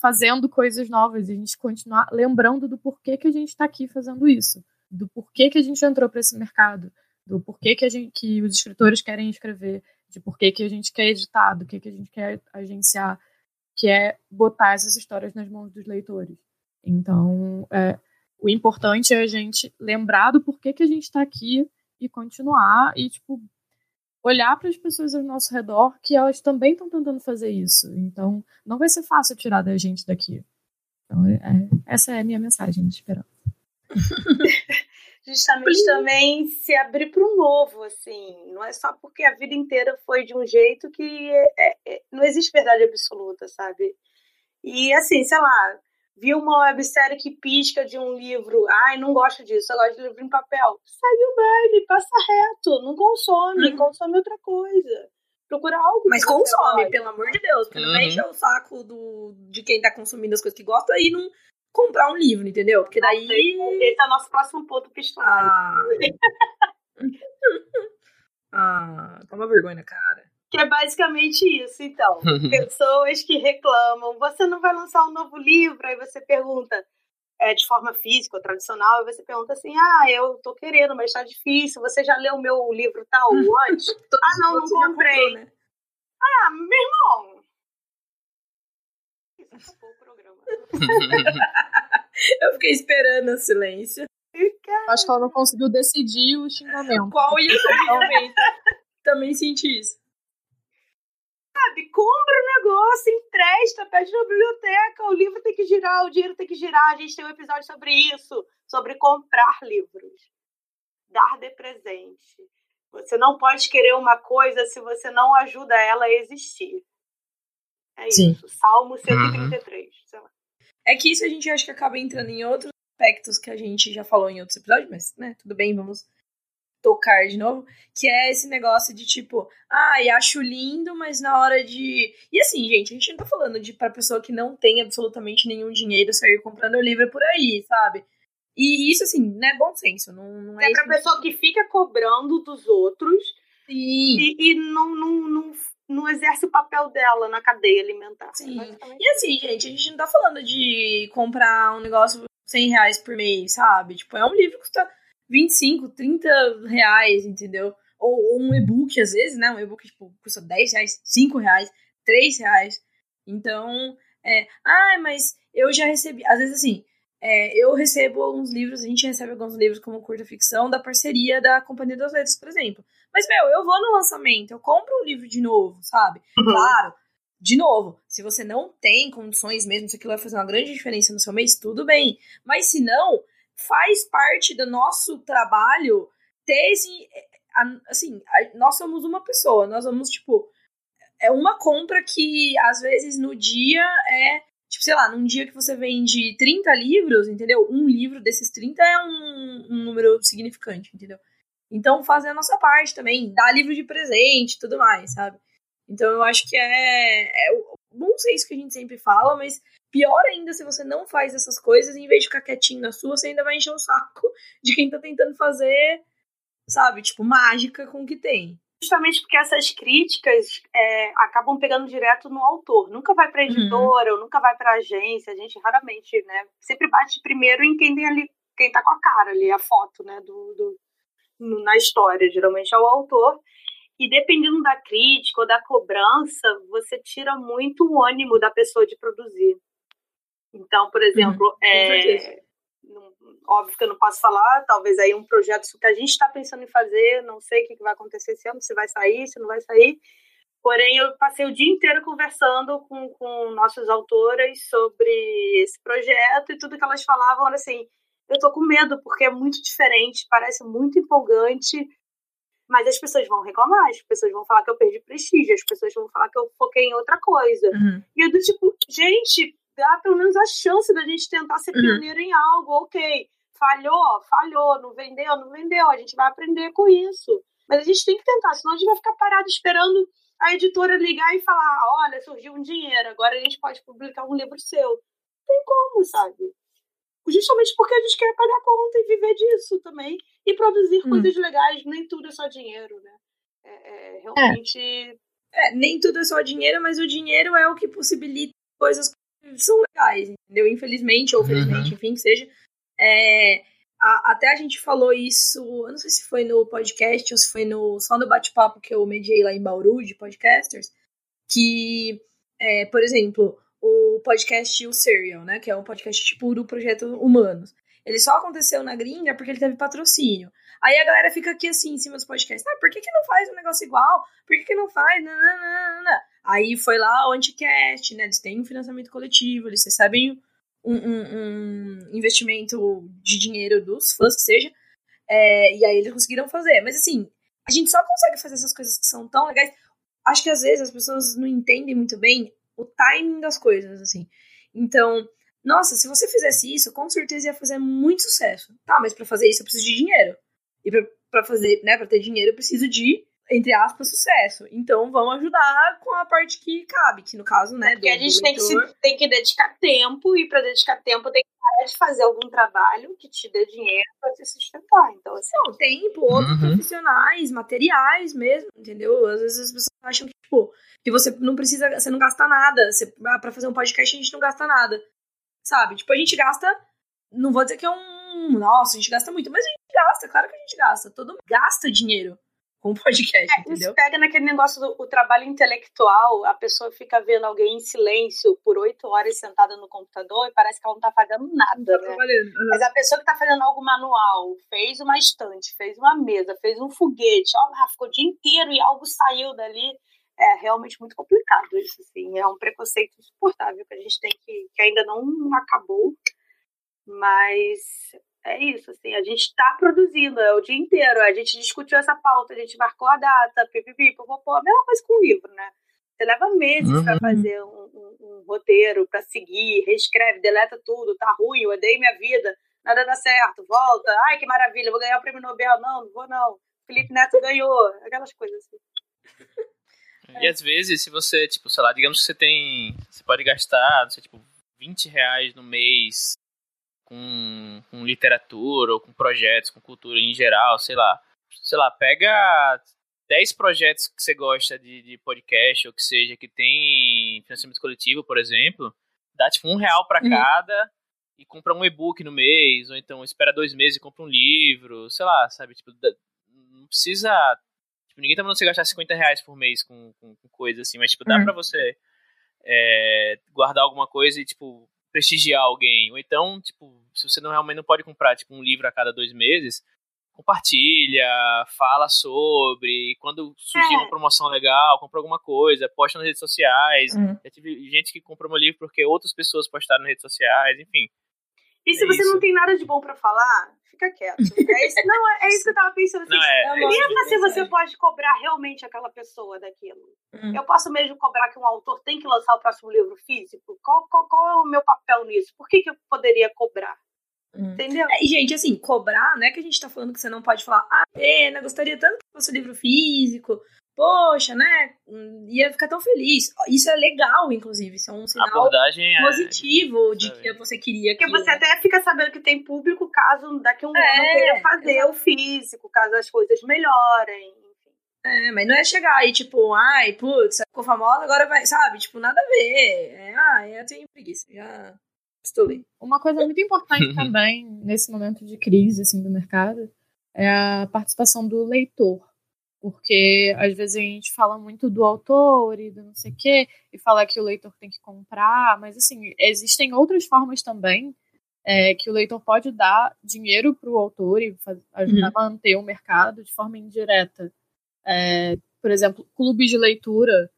fazendo coisas novas, a gente continuar lembrando do porquê que a gente está aqui fazendo isso, do porquê que a gente entrou para esse mercado, do porquê que, a gente, que os escritores querem escrever, de porquê que a gente quer editar, do que, que a gente quer agenciar que é botar essas histórias nas mãos dos leitores. Então, é, o importante é a gente lembrar do porquê que a gente está aqui e continuar e, tipo, olhar para as pessoas ao nosso redor que elas também estão tentando fazer isso. Então, não vai ser fácil tirar da gente daqui. Então, é, essa é a minha mensagem de esperança. justamente também se abrir para o novo, assim. Não é só porque a vida inteira foi de um jeito que é, é, não existe verdade absoluta, sabe? E assim, sei lá, vi uma websérie que pisca de um livro, ai, não gosto disso, eu gosto de livro em papel. Segue o baile, passa reto, não consome, uhum. consome outra coisa. Procura algo. Mas consome, pelo amor de Deus, porque uhum. não vai encher o saco do, de quem tá consumindo as coisas que gosta e não comprar um livro, entendeu? Porque daí. Esse é o nosso próximo ponto pistolar. Ah, ah toma vergonha na cara. Que é basicamente isso, então. Pessoas que reclamam, você não vai lançar um novo livro, aí você pergunta é, de forma física ou tradicional, e você pergunta assim, ah, eu tô querendo, mas tá difícil, você já leu o meu livro tal antes? ah, não, não comprei. Comprou, né? Ah, meu irmão, acabou. eu fiquei esperando o silêncio. Acho que ela não conseguiu decidir o xingamento. Qual ia ser o momento? Também senti isso. Sabe, compra o um negócio, empresta, pede na biblioteca, o livro tem que girar, o dinheiro tem que girar. A gente tem um episódio sobre isso, sobre comprar livros. Dar de presente. Você não pode querer uma coisa se você não ajuda ela a existir. É Sim. isso. Salmo 133. Uhum. Sei lá. É que isso a gente acha que acaba entrando em outros aspectos que a gente já falou em outros episódios, mas, né, tudo bem, vamos tocar de novo, que é esse negócio de tipo, ai, ah, acho lindo, mas na hora de. E assim, gente, a gente não tá falando de pra pessoa que não tem absolutamente nenhum dinheiro sair comprando livro por aí, sabe? E isso, assim, não é bom senso. Não, não é é pra pessoa que fica cobrando dos outros Sim. e, e não, não, não, não exerce o papel dela na cadeia alimentar. Sim. E assim, gente, a gente não tá falando de comprar um negócio 100 reais por mês, sabe? Tipo, é um livro que custa 25, 30 reais, entendeu? Ou, ou um e-book, às vezes, né? Um e-book, tipo, custa 10 reais, 5 reais, 3 reais. Então, é... Ah, mas eu já recebi... Às vezes, assim, é, eu recebo alguns livros, a gente recebe alguns livros como curta ficção da parceria da Companhia das Letras, por exemplo. Mas, meu, eu vou no lançamento, eu compro um livro de novo, sabe? Uhum. Claro, de novo, se você não tem condições mesmo, se aquilo vai fazer uma grande diferença no seu mês, tudo bem. Mas se não, faz parte do nosso trabalho ter esse. Assim, nós somos uma pessoa, nós vamos, tipo. É uma compra que, às vezes, no dia é. Tipo, sei lá, num dia que você vende 30 livros, entendeu? Um livro desses 30 é um, um número significante, entendeu? Então, fazer a nossa parte também, dar livro de presente tudo mais, sabe? Então, eu acho que é, é bom ser isso que a gente sempre fala, mas Pior ainda se você não faz essas coisas, em vez de ficar quietinho na sua, você ainda vai encher o saco de quem tá tentando fazer, sabe, tipo, mágica com o que tem. Justamente porque essas críticas é, acabam pegando direto no autor. Nunca vai pra uhum. editora, uhum. ou nunca vai pra agência. A gente raramente, né? Sempre bate primeiro em quem tem ali, quem tá com a cara ali, a foto, né? Do, do, na história. Geralmente é o autor. E dependendo da crítica ou da cobrança, você tira muito o ânimo da pessoa de produzir. Então, por exemplo, uhum, é, óbvio que eu não posso falar, talvez aí um projeto que a gente está pensando em fazer, não sei o que, vai acontecer esse ano, se vai sair, se não vai sair. Porém, eu passei o dia inteiro conversando com, com nossas autoras sobre esse projeto e tudo que elas falavam era assim: eu tô com medo porque é muito diferente, parece muito empolgante, mas as pessoas vão reclamar, as pessoas vão falar que eu perdi prestígio, as pessoas vão falar que eu foquei em outra coisa. Uhum. E eu do tipo, gente, dá pelo menos a chance da gente tentar ser uhum. pioneiro em algo, ok. Falhou, falhou, não vendeu, não vendeu, a gente vai aprender com isso. Mas a gente tem que tentar, senão a gente vai ficar parado esperando a editora ligar e falar: olha, surgiu um dinheiro, agora a gente pode publicar um livro seu. Não tem como, sabe? Justamente porque a gente quer pagar conta e viver disso também. E produzir hum. coisas legais, nem tudo é só dinheiro, né? É, é, realmente. É. é, nem tudo é só dinheiro, mas o dinheiro é o que possibilita coisas são legais, entendeu? Infelizmente, ou felizmente, uhum. enfim, que seja. É, a, até a gente falou isso, eu não sei se foi no podcast ou se foi no, só no bate-papo que eu mediei lá em Bauru, de podcasters, que, é, por exemplo, o podcast O Serial, né, que é um podcast tipo do Projeto Humanos, ele só aconteceu na gringa porque ele teve patrocínio. Aí a galera fica aqui assim em cima dos podcasts. Ah, por que, que não faz um negócio igual? Por que, que não faz? Não. Aí foi lá o Anticast, né? Eles têm um financiamento coletivo, eles recebem um, um, um investimento de dinheiro dos fãs, que seja. É, e aí eles conseguiram fazer. Mas assim, a gente só consegue fazer essas coisas que são tão legais. Acho que às vezes as pessoas não entendem muito bem o timing das coisas, assim. Então, nossa, se você fizesse isso, com certeza ia fazer muito sucesso. Tá, mas para fazer isso eu preciso de dinheiro. E para fazer, né, para ter dinheiro eu preciso de entre aspas, sucesso. Então vamos ajudar com a parte que cabe, que no caso, né? Porque do, a gente tem que, se, tem que dedicar tempo, e para dedicar tempo tem que parar de fazer algum trabalho que te dê dinheiro para se sustentar. Então, assim. Não, tempo, outros uhum. profissionais, materiais mesmo, entendeu? Às vezes as pessoas acham que, tipo, que você não precisa, você não gasta nada. Você, ah, pra fazer um podcast a gente não gasta nada. Sabe? Tipo, a gente gasta. Não vou dizer que é um. Nossa, a gente gasta muito, mas a gente gasta, claro que a gente gasta. Todo mundo gasta dinheiro com o podcast, é, entendeu? Isso pega naquele negócio do trabalho intelectual, a pessoa fica vendo alguém em silêncio por oito horas sentada no computador e parece que ela não tá fazendo nada, tá né? Uhum. Mas a pessoa que tá fazendo algo manual, fez uma estante, fez uma mesa, fez um foguete, ó lá, ficou o dia inteiro e algo saiu dali, é realmente muito complicado isso, assim. É um preconceito insuportável que a gente tem que, que ainda não acabou, mas é isso, assim, a gente está produzindo é o dia inteiro, a gente discutiu essa pauta, a gente marcou a data, pipipi, popopó, a mesma coisa com o livro, né? Você leva meses uhum. para fazer um, um, um roteiro, para seguir, reescreve, deleta tudo, tá ruim, eu odeio minha vida, nada dá certo, volta, ai que maravilha, vou ganhar o prêmio Nobel, não, não vou não, Felipe Neto ganhou, aquelas coisas assim. E às vezes, se você, tipo, sei lá, digamos que você tem. Você pode gastar, não sei, tipo, 20 reais no mês com, com literatura ou com projetos, com cultura em geral, sei lá. Sei lá, pega 10 projetos que você gosta de, de podcast ou que seja, que tem financiamento coletivo, por exemplo, dá tipo um real para uhum. cada e compra um e-book no mês, ou então espera dois meses e compra um livro, sei lá, sabe? Tipo, não precisa Tipo, ninguém tá mandando você gastar 50 reais por mês com, com, com coisa assim, mas, tipo, dá uhum. pra você é, guardar alguma coisa e, tipo, prestigiar alguém. Ou então, tipo, se você não realmente não pode comprar, tipo, um livro a cada dois meses, compartilha, fala sobre, quando surgir é. uma promoção legal, compra alguma coisa, posta nas redes sociais. Uhum. Já tive gente que comprou meu livro porque outras pessoas postaram nas redes sociais, enfim. E se é você isso. não tem nada de bom para falar, fica quieto. É isso, não, é, é isso que eu tava pensando. Assim, não, é, pensa se você pode cobrar realmente aquela pessoa daquilo. Hum. Eu posso mesmo cobrar que um autor tem que lançar o próximo livro físico? Qual, qual, qual é o meu papel nisso? Por que, que eu poderia cobrar? Hum. Entendeu? É, gente, assim, cobrar, não é que a gente tá falando que você não pode falar, ah, pena, gostaria tanto que fosse livro físico, poxa, né? Ia ficar tão feliz. Isso é legal, inclusive. Isso é um sinal é positivo é... de que você queria que. Porque você até fica sabendo que tem público caso daqui a um é, ano queira fazer exatamente. o físico, caso as coisas melhorem. É, mas não é chegar aí, tipo, ai, putz, ficou famosa, agora vai, sabe? Tipo, nada a ver. É, ah, eu tenho preguiça, já pistolei. Uma coisa muito importante também, nesse momento de crise, assim, do mercado, é a participação do leitor porque às vezes a gente fala muito do autor e do não sei o quê, e fala que o leitor tem que comprar, mas assim, existem outras formas também é, que o leitor pode dar dinheiro para o autor e ajudar uhum. a manter o mercado de forma indireta. É, por exemplo, clubes de leitura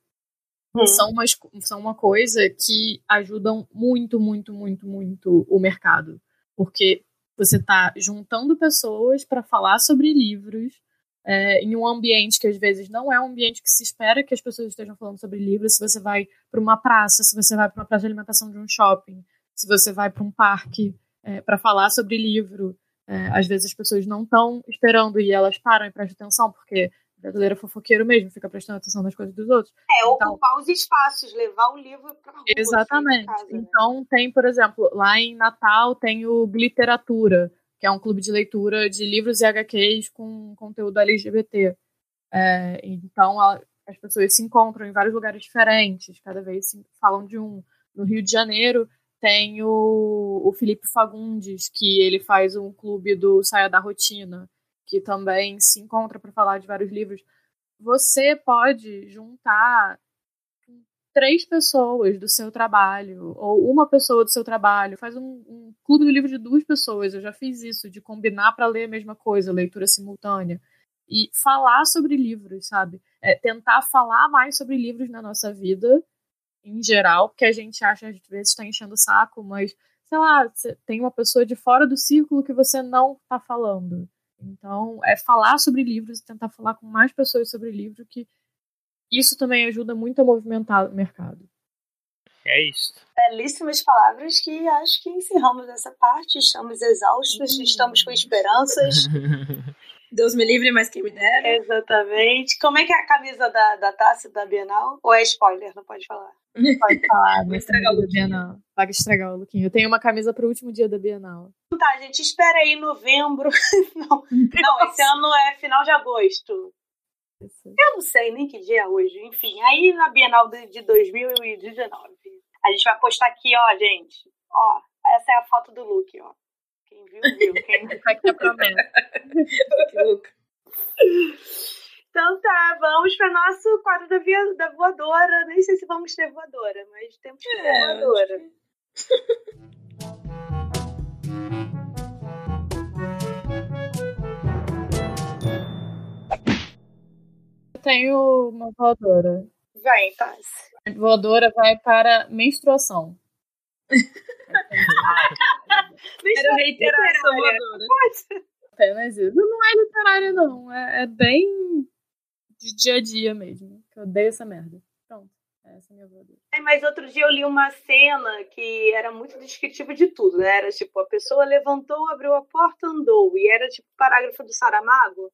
uhum. são, uma, são uma coisa que ajudam muito, muito, muito, muito o mercado. Porque você está juntando pessoas para falar sobre livros é, em um ambiente que às vezes não é um ambiente que se espera que as pessoas estejam falando sobre livros, se você vai para uma praça, se você vai para uma praça de alimentação de um shopping, se você vai para um parque é, para falar sobre livro, é, às vezes as pessoas não estão esperando e elas param e prestam atenção, porque brasileiro é fofoqueiro mesmo, fica prestando atenção nas coisas dos outros. É, então, ocupar os espaços, levar o livro para rua. Exatamente. Casa, né? Então tem, por exemplo, lá em Natal tem o Gliteratura, que é um clube de leitura de livros e HQs com conteúdo LGBT. É, então, a, as pessoas se encontram em vários lugares diferentes, cada vez se falam de um. No Rio de Janeiro tem o, o Felipe Fagundes, que ele faz um clube do Saia da Rotina, que também se encontra para falar de vários livros. Você pode juntar três pessoas do seu trabalho, ou uma pessoa do seu trabalho, faz um, um clube do livro de duas pessoas. Eu já fiz isso, de combinar para ler a mesma coisa, leitura simultânea. E falar sobre livros, sabe? É, tentar falar mais sobre livros na nossa vida, em geral, porque a gente acha, às vezes, está enchendo o saco, mas, sei lá, tem uma pessoa de fora do círculo que você não está falando. Então, é falar sobre livros e tentar falar com mais pessoas sobre livro que isso também ajuda muito a movimentar o mercado. É isso. Belíssimas palavras que acho que encerramos essa parte. Estamos exaustos, hum. estamos com esperanças. Deus me livre, mas quem me dera. Exatamente. Como é que é a camisa da, da taça da Bienal? Ou é spoiler? Não pode falar. Pode falar. Vai estragar o Bienal. Vai estragar o lookinho. Eu tenho uma camisa pro último dia da Bienal. Tá, gente, espera aí novembro. não, não, esse ano é final de agosto. Eu não sei nem que dia é hoje. Enfim, aí na Bienal de 2019. A gente vai postar aqui, ó, gente. Ó, essa é a foto do look, ó. Quem viu, viu. Quem não vai ter problema. Então tá, vamos para nosso quadro da, via, da voadora. Nem sei se vamos ter voadora, mas temos que ter é, voadora. tenho uma voadora. Vai, paz. A voadora vai para menstruação. Quero reiterar essa voadora. Apenas isso. Não é literária, não. É, é, bem de dia a dia mesmo. Eu odeio essa merda. Pronto. Essa é a minha voadora. É, mas outro dia eu li uma cena que era muito descritiva de tudo. Né? Era tipo, a pessoa levantou, abriu a porta, andou. E era tipo parágrafo do Saramago.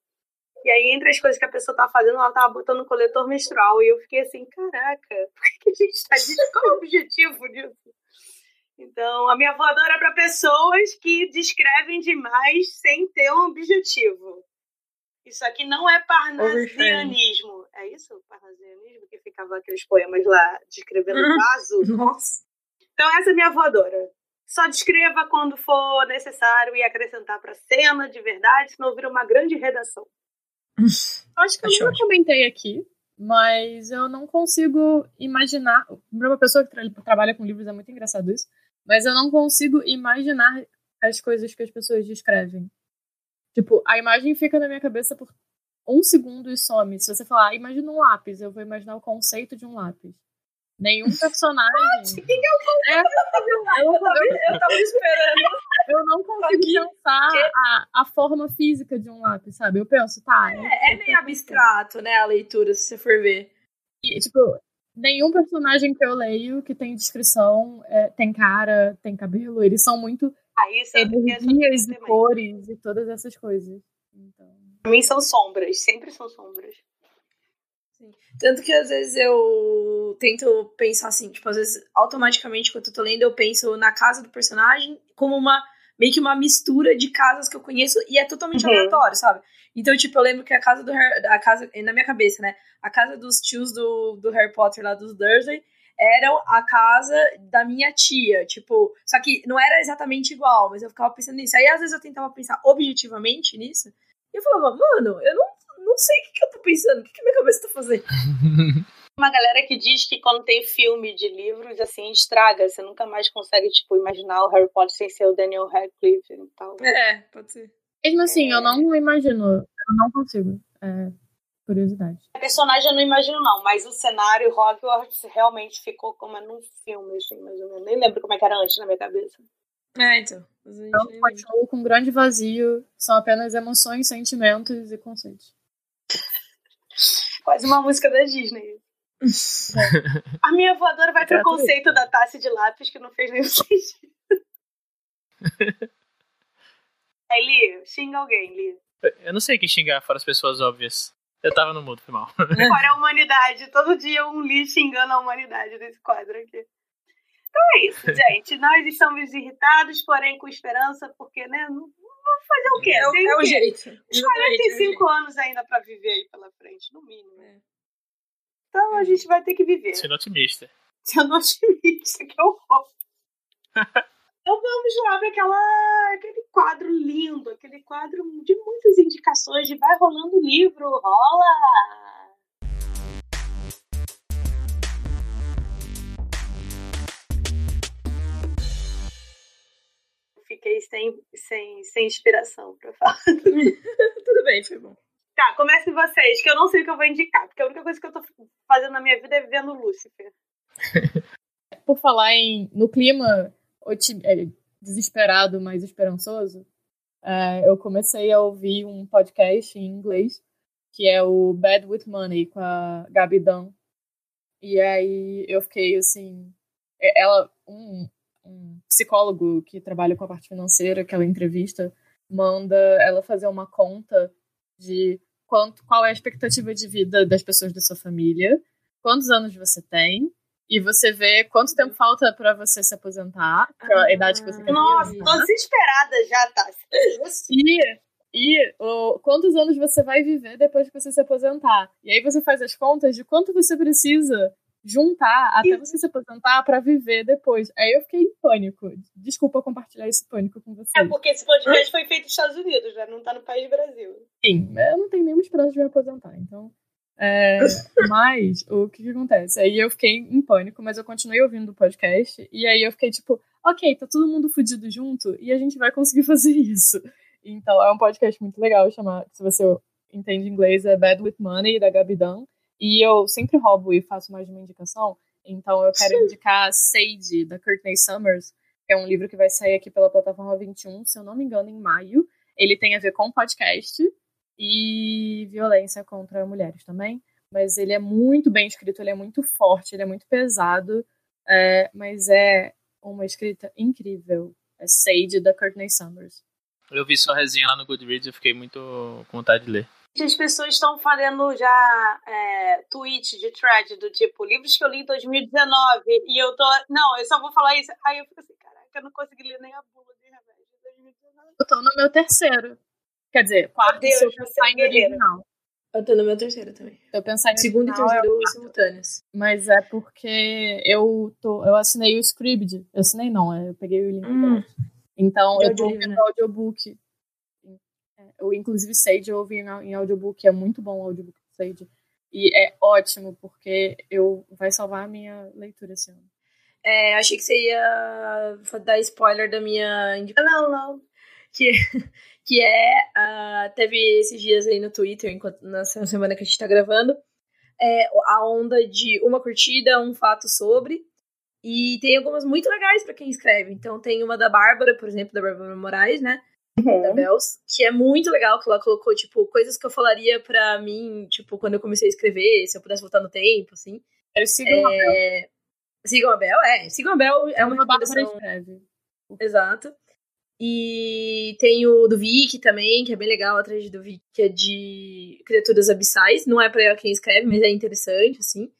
E aí, entre as coisas que a pessoa tava fazendo, ela tava botando coletor menstrual. E eu fiquei assim, caraca, por que a gente tá disso? Qual é o objetivo disso? Então, a minha voadora é para pessoas que descrevem demais sem ter um objetivo. Isso aqui não é parnasianismo. É isso? Parnasianismo? Que ficava aqueles poemas lá descrevendo o vaso? Nossa. Então, essa é a minha voadora. Só descreva quando for necessário e acrescentar para cena de verdade, senão vira uma grande redação. Acho que eu nunca comentei aqui, mas eu não consigo imaginar. Para uma pessoa que tra trabalha com livros é muito engraçado isso, mas eu não consigo imaginar as coisas que as pessoas descrevem. Tipo, a imagem fica na minha cabeça por um segundo e some. Se você falar, ah, imagina um lápis, eu vou imaginar o conceito de um lápis. Nenhum personagem. O que, é o? É, eu, eu, eu, eu tava esperando. Eu não consigo pensar a, a forma física de um lápis, sabe? Eu penso, tá. É, é meio abstrato, né, a leitura, se você for ver. E, tipo, nenhum personagem que eu leio que tem descrição é, tem cara, tem cabelo. Eles são muito ah, isso energias e cores e todas essas coisas. Então... Pra mim são sombras, sempre são sombras. Sim. Tanto que às vezes eu tento pensar assim, tipo, às vezes automaticamente quando eu tô lendo eu penso na casa do personagem como uma meio que uma mistura de casas que eu conheço e é totalmente uhum. aleatório, sabe? Então, tipo, eu lembro que a casa do Harry, a casa na minha cabeça, né? A casa dos tios do, do Harry Potter lá dos Dursley eram a casa da minha tia, tipo, só que não era exatamente igual, mas eu ficava pensando nisso. Aí às vezes eu tentava pensar objetivamente nisso, e eu falava, mano, eu não, não sei o que, que eu tô pensando, o que, que minha cabeça tá fazendo. Uma galera que diz que quando tem filme de livros, assim, estraga, você nunca mais consegue, tipo, imaginar o Harry Potter sem ser o Daniel Radcliffe e tal. É, pode ser. Mesmo assim, é... eu não imagino, eu não consigo. É, curiosidade. A personagem eu não imagino, não, mas o cenário Hogwarts realmente ficou como é num filme, assim, mais ou menos. Nem lembro como é que era antes na minha cabeça. É, então. Então, continuo com um grande vazio, são apenas emoções, sentimentos e conceitos. Quase uma música da Disney. A minha voadora vai pro conceito da taça de lápis que não fez nenhum sentido. Aí, Li, xinga alguém, Li. Eu não sei quem xingar fora as pessoas óbvias. Eu tava no mudo, foi mal. Fora a humanidade. Todo dia um Li xingando a humanidade nesse quadro aqui. Então é isso, gente. Nós estamos irritados, porém com esperança, porque, né? Vamos fazer o quê? É, Tem é o, jeito. Uns 45 anos ainda pra viver aí pela frente, no mínimo. É. Então a gente vai ter que viver. Sendo otimista. Sendo otimista, que horror. Então vamos lá para aquela, aquele quadro lindo, aquele quadro de muitas indicações de vai rolando o livro, rola! Fiquei sem, sem, sem inspiração para falar. Tudo bem, foi bom. Tá, comecem vocês, que eu não sei o que eu vou indicar, porque a única coisa que eu tô fazendo na minha vida é vivendo Lúcifer. Por falar em no clima é, desesperado, mas esperançoso, é, eu comecei a ouvir um podcast em inglês que é o Bad with Money com a Gabi Dunn. E aí eu fiquei assim, é, ela um, um psicólogo que trabalha com a parte financeira, que ela entrevista, manda ela fazer uma conta de quanto, qual é a expectativa de vida das pessoas da sua família, quantos anos você tem, e você vê quanto tempo falta para você se aposentar, é a idade que você quer. Nossa, tô desesperada já, tá? E, e o, quantos anos você vai viver depois que você se aposentar. E aí você faz as contas de quanto você precisa juntar até você se aposentar para viver depois. Aí eu fiquei em pânico. Desculpa compartilhar esse pânico com você. É porque esse podcast foi feito nos Estados Unidos, já não tá no país Brasil. Sim, eu não tenho nenhuma esperança de me aposentar, então. É, mas o que, que, acontece? Aí eu fiquei em pânico, mas eu continuei ouvindo o podcast. E aí eu fiquei tipo, ok, tá todo mundo fudido junto e a gente vai conseguir fazer isso. Então é um podcast muito legal, chama, se você entende inglês, é Bad with Money, da Gabi. E eu sempre roubo e faço mais de uma indicação. Então eu quero indicar Sage, da Courtney Summers, que é um livro que vai sair aqui pela plataforma 21, se eu não me engano, em maio. Ele tem a ver com podcast e violência contra mulheres também. Mas ele é muito bem escrito, ele é muito forte, ele é muito pesado, é, mas é uma escrita incrível. É Sage, da Courtney Summers. Eu vi sua resenha lá no Goodreads e fiquei muito com vontade de ler. As pessoas estão fazendo já é, tweet de thread do tipo livros que eu li em 2019 e eu tô. Não, eu só vou falar isso. Aí eu fico assim, caraca, eu não consegui ler nem a bula de remédio de 2019. Eu tô no meu terceiro. Quer dizer, quarto Deus, se eu pensar em original. Eu tô no meu terceiro também. Eu pensar em Segundo e terceiro simultâneos. Mas é porque eu, tô, eu assinei o Scribd. Eu assinei não, é, eu peguei o link Hum. Então De eu tô ouvindo né? audiobook. Eu, inclusive, Sage eu ouvi em, audiobook. É muito bom o audiobook do Sage. E é ótimo, porque eu vai salvar a minha leitura esse ano. É, achei que você ia dar spoiler da minha indicação. Não, não. que, que é. ah, teve esses dias aí no Twitter, enquanto, nessa semana que a gente tá gravando, é, a onda de uma curtida, um fato sobre. E tem algumas muito legais pra quem escreve. Então tem uma da Bárbara, por exemplo, da Bárbara Moraes, né? Da Bells, que é muito legal, que ela colocou, tipo, coisas que eu falaria pra mim, tipo, quando eu comecei a escrever, se eu pudesse voltar no tempo, assim. Eu sigo uma É... Sigam a Bel, é. Sigam a Bel, é uma uma Bárbara recomendação escreve. Exato. E tem o do Vic também, que é bem legal, atrás do Vic, que é de criaturas abissais. Não é pra quem escreve, mas é interessante, assim.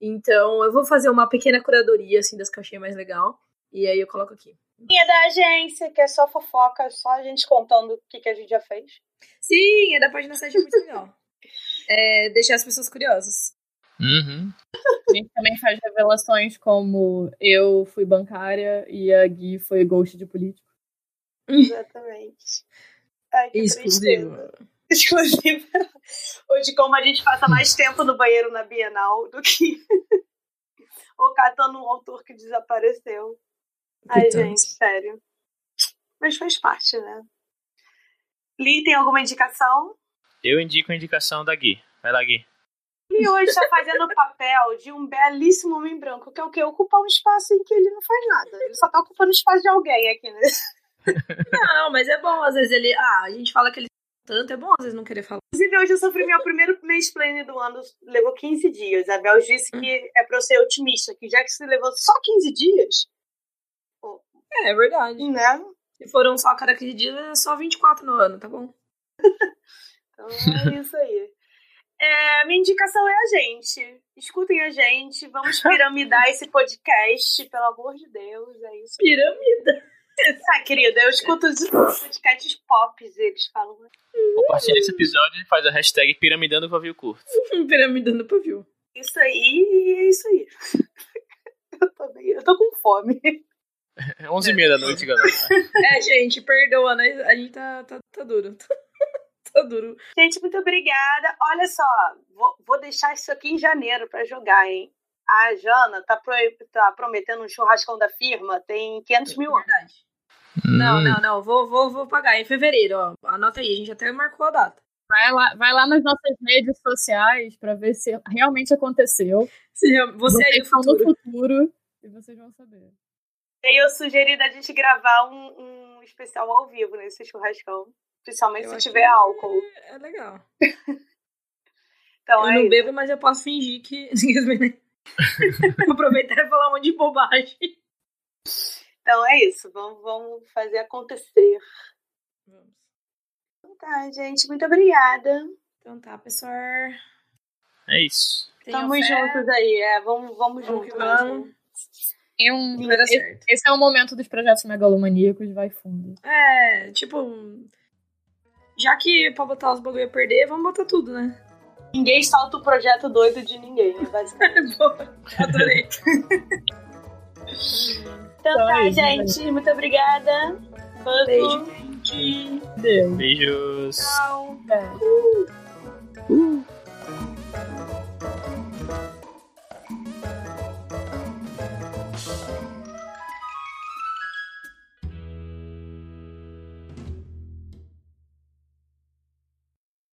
Então, eu vou fazer uma pequena curadoria, assim, das que eu achei mais legal. E aí eu coloco aqui. E é da agência, que é só fofoca, só a gente contando o que, que a gente já fez. Sim, é da página 7, é muito legal. É, deixar as pessoas curiosas. Uhum. A gente também faz revelações como eu fui bancária e a Gui foi ghost de político. Exatamente. Ai, tristeza. Exclusivo. Ou de como a gente passa mais tempo no banheiro na Bienal do que. Ou catando um autor que desapareceu. Ai, Coitados. gente, sério. Mas faz parte, né? Li, tem alguma indicação? Eu indico a indicação da Gui. Vai lá, Gui. Li hoje está fazendo o papel de um belíssimo homem branco, que é o quê? Ocupar um espaço em que ele não faz nada. Ele só tá ocupando o espaço de alguém aqui, né? Não, mas é bom, às vezes ele. Ah, a gente fala que ele tanto, é bom às vezes não querer falar. Inclusive, hoje eu sofri meu primeiro mansplaining do ano, levou 15 dias. A Bel disse que é pra eu ser otimista, que já que se levou só 15 dias, É, é verdade. né? Se foram só cada 15 dias, é só 24 no ano, tá bom? Então é isso aí. É, minha indicação é a gente. Escutem a gente, vamos piramidar esse podcast, pelo amor de Deus, é isso. Pirâmide. Ah, querida, eu escuto os podcasts pop, eles falam. Compartilha esse episódio e faz a hashtag Piramidando Pavio Curto. Pirâmide no pavio. Isso aí, é isso aí. Eu tô, bem, eu tô com fome. É 11h30 da noite, galera. É, gente, perdoa, né? A gente tá, tá, tá duro. tá duro. Gente, muito obrigada. Olha só, vou, vou deixar isso aqui em janeiro pra jogar, hein? A Jana tá, pro- tá prometendo um churrascão da firma, tem 500 mil anos. Verdade. Não, não, não. Vou, vou, vou pagar em fevereiro, ó. Anota aí, a gente até marcou a data. Vai lá, vai lá nas nossas redes sociais pra ver se realmente aconteceu. Se eu- Você aí no estão futuro. no futuro e vocês vão saber. E eu sugeri da gente gravar um, um especial ao vivo nesse churrascão. Principalmente Eu se tiver álcool. É legal. Então eu é não isso. bebo, mas eu posso fingir que. Aproveitar e falar um monte de bobagem. Então é isso. Vamos, vamos fazer acontecer. Vamos. Então tá, gente. Muito obrigada. Então tá, pessoal. É isso. Tamo juntos aí. É, vamos, vamos Vamos juntos. vamos. Tem um, Vai dar esse, certo. esse é o momento dos projetos megalomaníacos, vai fundo. É, tipo. Já que pra botar os bagulho a perder, vamos botar tudo, né? Ninguém solta o projeto doido de ninguém, né, basicamente. Boa, Adorei. Então Então tá, é isso, gente. Muito obrigada. Beijo. Beijo, gente. Deus. Beijos. Tchau. É.